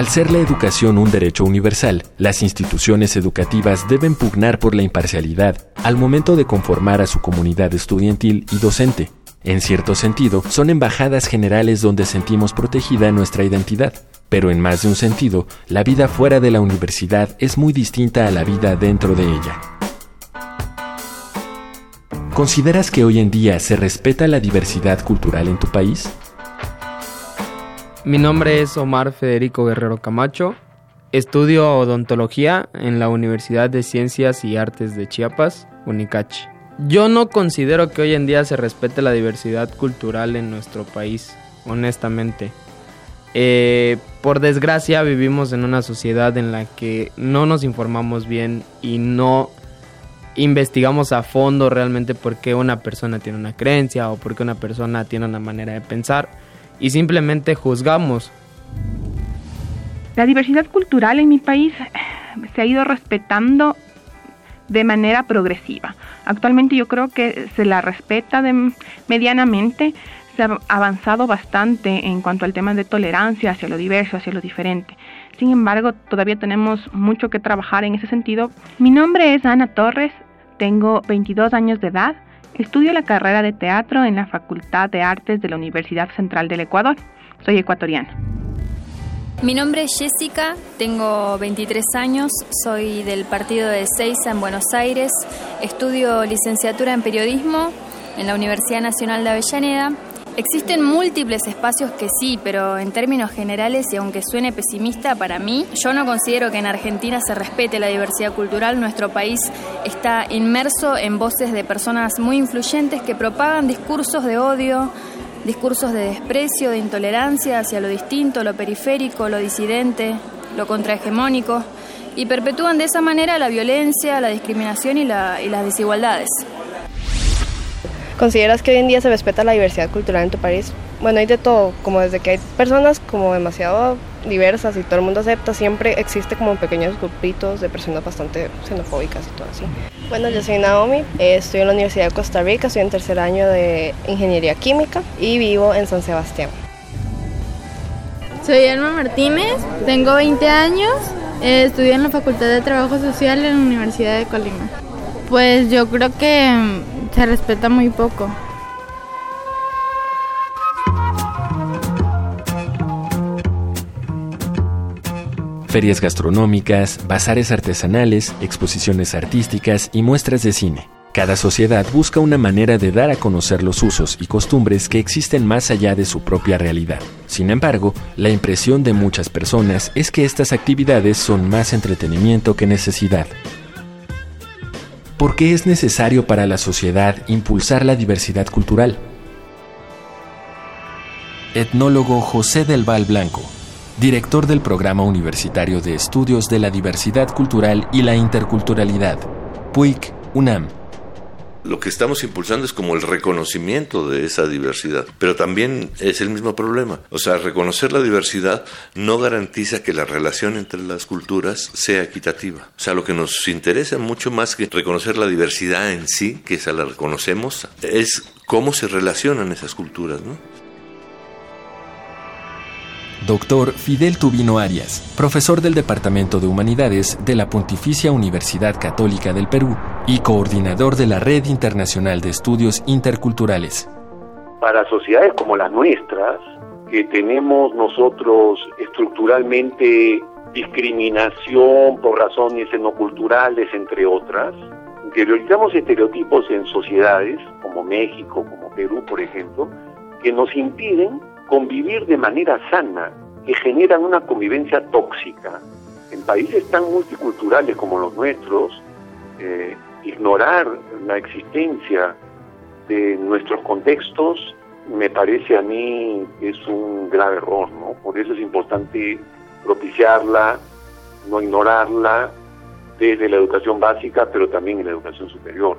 Al ser la educación un derecho universal, las instituciones educativas deben pugnar por la imparcialidad al momento de conformar a su comunidad estudiantil y docente. En cierto sentido, son embajadas generales donde sentimos protegida nuestra identidad. Pero en más de un sentido, la vida fuera de la universidad es muy distinta a la vida dentro de ella. ¿Consideras que hoy en día se respeta la diversidad cultural en tu país? Mi nombre es Omar Federico Guerrero Camacho. Estudio odontología en la Universidad de Ciencias y Artes de Chiapas, Unicachi. Yo no considero que hoy en día se respete la diversidad cultural en nuestro país, honestamente. Eh, por desgracia vivimos en una sociedad en la que no nos informamos bien y no investigamos a fondo realmente por qué una persona tiene una creencia o por qué una persona tiene una manera de pensar y simplemente juzgamos. La diversidad cultural en mi país se ha ido respetando de manera progresiva. Actualmente yo creo que se la respeta medianamente, se ha avanzado bastante en cuanto al tema de tolerancia hacia lo diverso, hacia lo diferente. Sin embargo, todavía tenemos mucho que trabajar en ese sentido. Mi nombre es Ana Torres, tengo 22 años de edad, Estudio la carrera de teatro en la Facultad de Artes de la Universidad Central del Ecuador. Soy ecuatoriana. Mi nombre es Jessica, tengo 23 años, soy del partido de Seiza en Buenos Aires, estudio licenciatura en periodismo en la Universidad Nacional de Avellaneda Existen múltiples espacios que sí, pero en términos generales, y aunque suene pesimista para mí, yo no considero que en Argentina se respete la diversidad cultural. Nuestro país está inmerso en voces de personas muy influyentes que propagan discursos de odio, discursos de desprecio, de intolerancia hacia lo distinto, lo periférico, lo disidente, lo contrahegemónico, y perpetúan de esa manera la violencia, la discriminación y, y las desigualdades. ¿Consideras que hoy en día se respeta la diversidad cultural en tu país? Bueno, hay de todo, como desde que hay personas como demasiado diversas y todo el mundo acepta, siempre existe como pequeños grupitos de personas bastante xenofóbicas y todo así. Bueno, yo soy Naomi, eh, estoy en la Universidad de Costa Rica, estoy en tercer año de Ingeniería Química y vivo en San Sebastián. Soy Elma Martínez, tengo 20 años, eh, estudio en la Facultad de Trabajo Social en la Universidad de Colima. Pues yo creo que se respeta muy poco. Ferias gastronómicas, bazares artesanales, exposiciones artísticas y muestras de cine. Cada sociedad busca una manera de dar a conocer los usos y costumbres que existen más allá de su propia realidad. Sin embargo, la impresión de muchas personas es que estas actividades son más entretenimiento que necesidad. ¿Por qué es necesario para la sociedad impulsar la diversidad cultural? Etnólogo José del Val Blanco, director del Programa Universitario de Estudios de la Diversidad Cultural y la Interculturalidad, PUIC, UNAM lo que estamos impulsando es como el reconocimiento de esa diversidad, pero también es el mismo problema. O sea, reconocer la diversidad no garantiza que la relación entre las culturas sea equitativa. O sea, lo que nos interesa mucho más que reconocer la diversidad en sí, que esa la reconocemos, es cómo se relacionan esas culturas, ¿no? Doctor Fidel Tubino Arias, profesor del Departamento de Humanidades de la Pontificia Universidad Católica del Perú y coordinador de la Red Internacional de Estudios Interculturales. Para sociedades como las nuestras, que tenemos nosotros estructuralmente discriminación por razones etnoculturales, entre otras, interiorizamos estereotipos en sociedades como México, como Perú, por ejemplo, que nos impiden convivir de manera sana, que generan una convivencia tóxica. En países tan multiculturales como los nuestros, eh, ignorar la existencia de nuestros contextos me parece a mí es un grave error, ¿no? Por eso es importante propiciarla, no ignorarla desde la educación básica, pero también en la educación superior.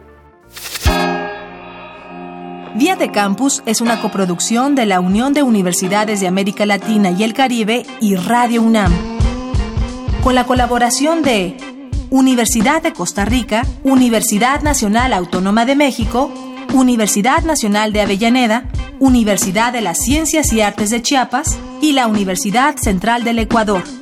Vía de Campus es una coproducción de la Unión de Universidades de América Latina y el Caribe y Radio UNAM, con la colaboración de Universidad de Costa Rica, Universidad Nacional Autónoma de México, Universidad Nacional de Avellaneda, Universidad de las Ciencias y Artes de Chiapas y la Universidad Central del Ecuador.